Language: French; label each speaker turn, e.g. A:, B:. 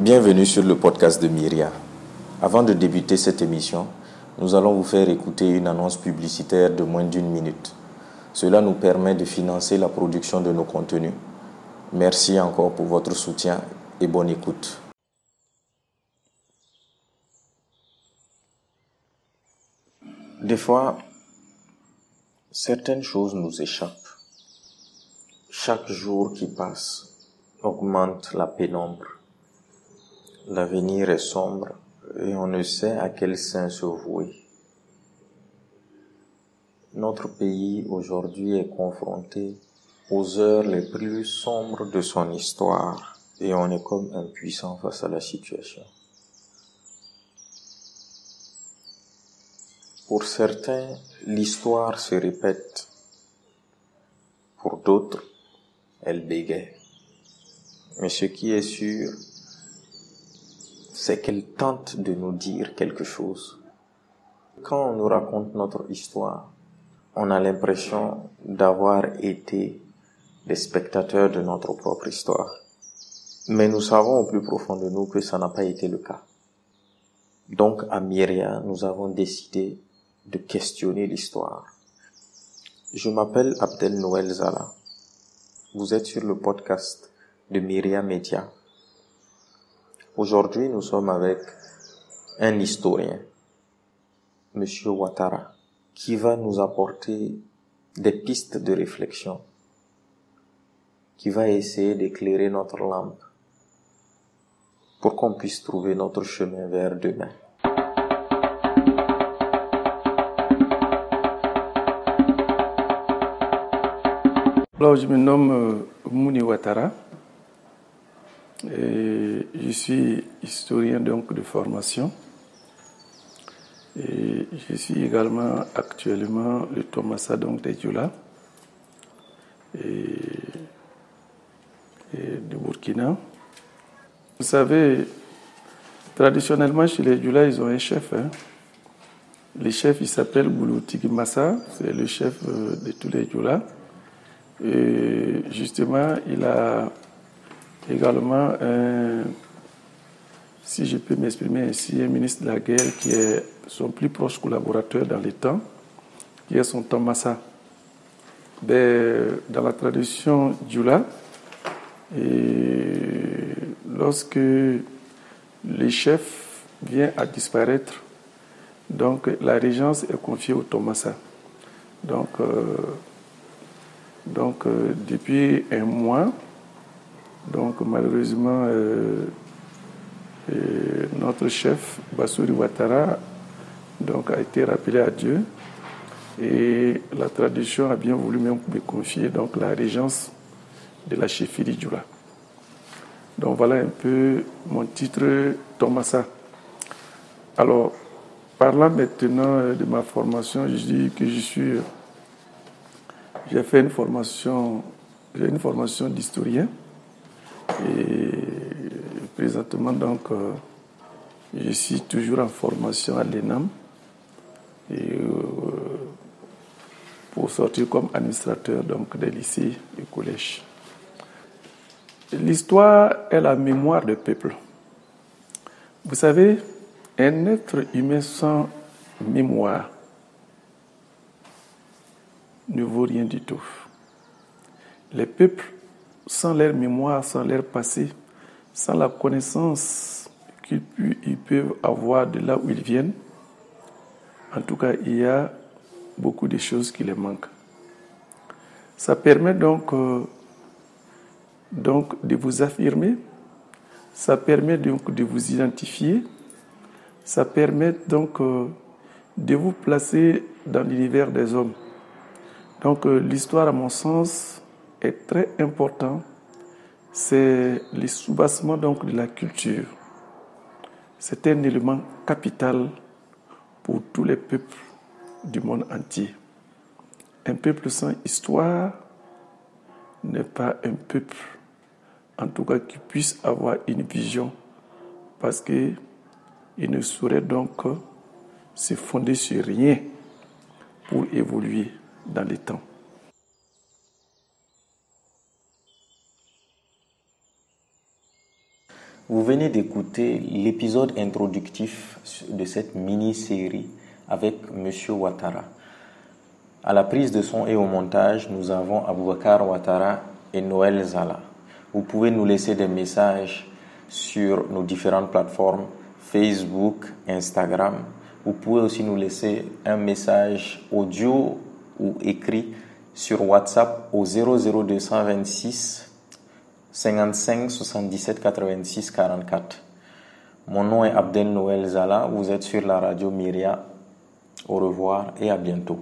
A: Bienvenue sur le podcast de Myria. Avant de débuter cette émission, nous allons vous faire écouter une annonce publicitaire de moins d'une minute. Cela nous permet de financer la production de nos contenus. Merci encore pour votre soutien et bonne écoute. Des fois, certaines choses nous échappent. Chaque jour qui passe augmente la pénombre. L'avenir est sombre et on ne sait à quel sein se vouer. Notre pays aujourd'hui est confronté aux heures les plus sombres de son histoire et on est comme impuissant face à la situation. Pour certains, l'histoire se répète. Pour d'autres, elle bégaye. Mais ce qui est sûr, c'est qu'elle tente de nous dire quelque chose. Quand on nous raconte notre histoire, on a l'impression d'avoir été des spectateurs de notre propre histoire. Mais nous savons au plus profond de nous que ça n'a pas été le cas. Donc à Myria, nous avons décidé de questionner l'histoire. Je m'appelle Abdel Noël Zala. Vous êtes sur le podcast de Myria Media. Aujourd'hui, nous sommes avec un historien, Monsieur Ouattara, qui va nous apporter des pistes de réflexion, qui va essayer d'éclairer notre lampe pour qu'on puisse trouver notre chemin vers demain.
B: Je me nomme euh, Mouni Ouattara et je suis historien donc de formation et je suis également actuellement le Thomasa donc des Dioula et, de Burkina. Vous savez, traditionnellement chez les Dioula, ils ont un chef. Hein. Le chef, il s'appelle Boulouti Massa, c'est le chef euh, de tous les Dioula. Et justement, il a également un, si je peux m'exprimer ainsi, un ministre de la guerre qui est son plus proche collaborateur dans les temps, qui est son Tomasa. Ben, dans la tradition Djoula, et lorsque le chef vient à disparaître, donc la régence est confiée au Tomasa. Donc, euh, donc euh, depuis un mois, donc malheureusement, euh, euh, notre chef, Bassouri Ouattara, donc, a été rappelé à Dieu. Et la tradition a bien voulu même me confier la régence de la chefferie Djoula. Donc voilà un peu mon titre Thomasa. Alors, parlant maintenant de ma formation, je dis que je suis j'ai fait une formation, une formation d'historien et présentement donc euh, je suis toujours en formation à l'ENAM et euh, pour sortir comme administrateur donc des lycées et collèges. L'histoire est la mémoire du peuple. Vous savez, un être humain sans mémoire ne vaut rien du tout. Les peuples, sans leur mémoire, sans leur passé, sans la connaissance qu'ils peuvent avoir de là où ils viennent, en tout cas, il y a beaucoup de choses qui les manquent. Ça permet donc, euh, donc de vous affirmer, ça permet donc de vous identifier, ça permet donc euh, de vous placer dans l'univers des hommes. Donc euh, l'histoire, à mon sens, est très important. C'est le soubassement donc de la culture. C'est un élément capital pour tous les peuples du monde entier. Un peuple sans histoire n'est pas un peuple, en tout cas qui puisse avoir une vision, parce qu'il ne saurait donc se fonder sur rien pour évoluer dans les temps.
A: Vous venez d'écouter l'épisode introductif de cette mini-série avec M. Ouattara. À la prise de son et au montage, nous avons Aboubakar Ouattara et Noël Zala. Vous pouvez nous laisser des messages sur nos différentes plateformes Facebook, Instagram. Vous pouvez aussi nous laisser un message audio ou écrit sur WhatsApp au 00226 55 77 86 44. Mon nom est Abdel Noël Zala, vous êtes sur la radio Myria. Au revoir et à bientôt.